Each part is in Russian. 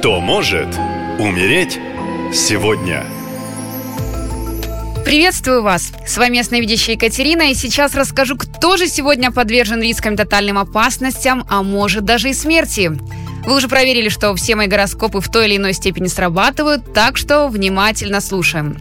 Кто может умереть сегодня? Приветствую вас! С вами ясновидящая Екатерина, и сейчас расскажу, кто же сегодня подвержен рискам тотальным опасностям, а может даже и смерти. Вы уже проверили, что все мои гороскопы в той или иной степени срабатывают, так что внимательно слушаем.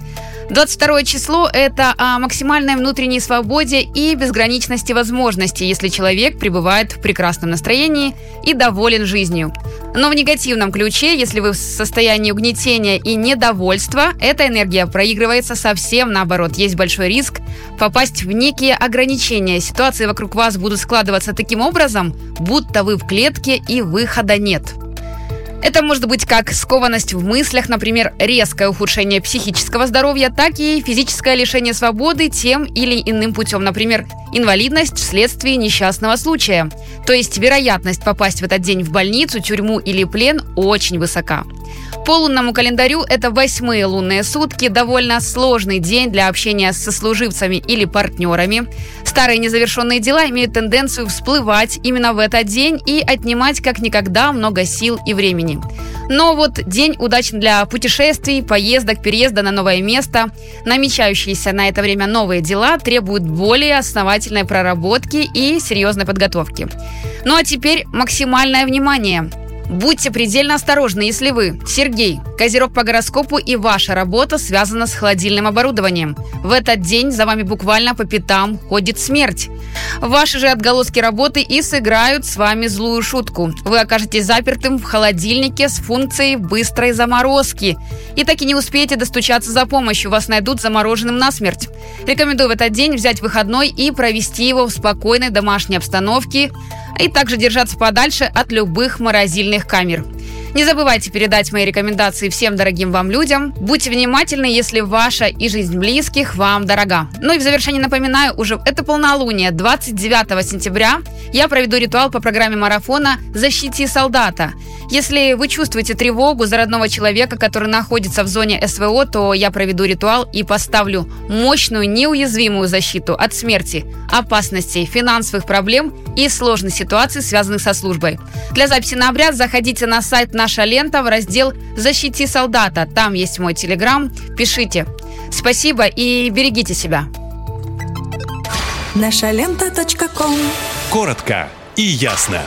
22 число – это о максимальной внутренней свободе и безграничности возможностей, если человек пребывает в прекрасном настроении и доволен жизнью. Но в негативном ключе, если вы в состоянии угнетения и недовольства, эта энергия проигрывается совсем наоборот. Есть большой риск попасть в некие ограничения. Ситуации вокруг вас будут складываться таким образом, будто вы в клетке и выхода нет. Это может быть как скованность в мыслях, например, резкое ухудшение психического здоровья, так и физическое лишение свободы тем или иным путем, например, инвалидность вследствие несчастного случая. То есть вероятность попасть в этот день в больницу, тюрьму или плен очень высока. По лунному календарю это восьмые лунные сутки, довольно сложный день для общения с сослуживцами или партнерами. Старые незавершенные дела имеют тенденцию всплывать именно в этот день и отнимать как никогда много сил и времени. Но вот день удачен для путешествий, поездок, переезда на новое место. Намечающиеся на это время новые дела требуют более основательной проработки и серьезной подготовки. Ну а теперь максимальное внимание. Будьте предельно осторожны, если вы, Сергей, козерог по гороскопу и ваша работа связана с холодильным оборудованием. В этот день за вами буквально по пятам ходит смерть. Ваши же отголоски работы и сыграют с вами злую шутку. Вы окажетесь запертым в холодильнике с функцией быстрой заморозки. И так и не успеете достучаться за помощью, вас найдут замороженным насмерть. Рекомендую в этот день взять выходной и провести его в спокойной домашней обстановке, и также держаться подальше от любых морозильных камер. Не забывайте передать мои рекомендации всем дорогим вам людям. Будьте внимательны, если ваша и жизнь близких вам дорога. Ну и в завершение напоминаю, уже это полнолуние, 29 сентября, я проведу ритуал по программе марафона «Защити солдата». Если вы чувствуете тревогу за родного человека, который находится в зоне СВО, то я проведу ритуал и поставлю мощную, неуязвимую защиту от смерти, опасностей, финансовых проблем и сложных ситуаций, связанных со службой. Для записи на обряд заходите на сайт «Наша лента» в раздел «Защити солдата». Там есть мой телеграм. Пишите. Спасибо и берегите себя. Наша лента. Коротко и ясно.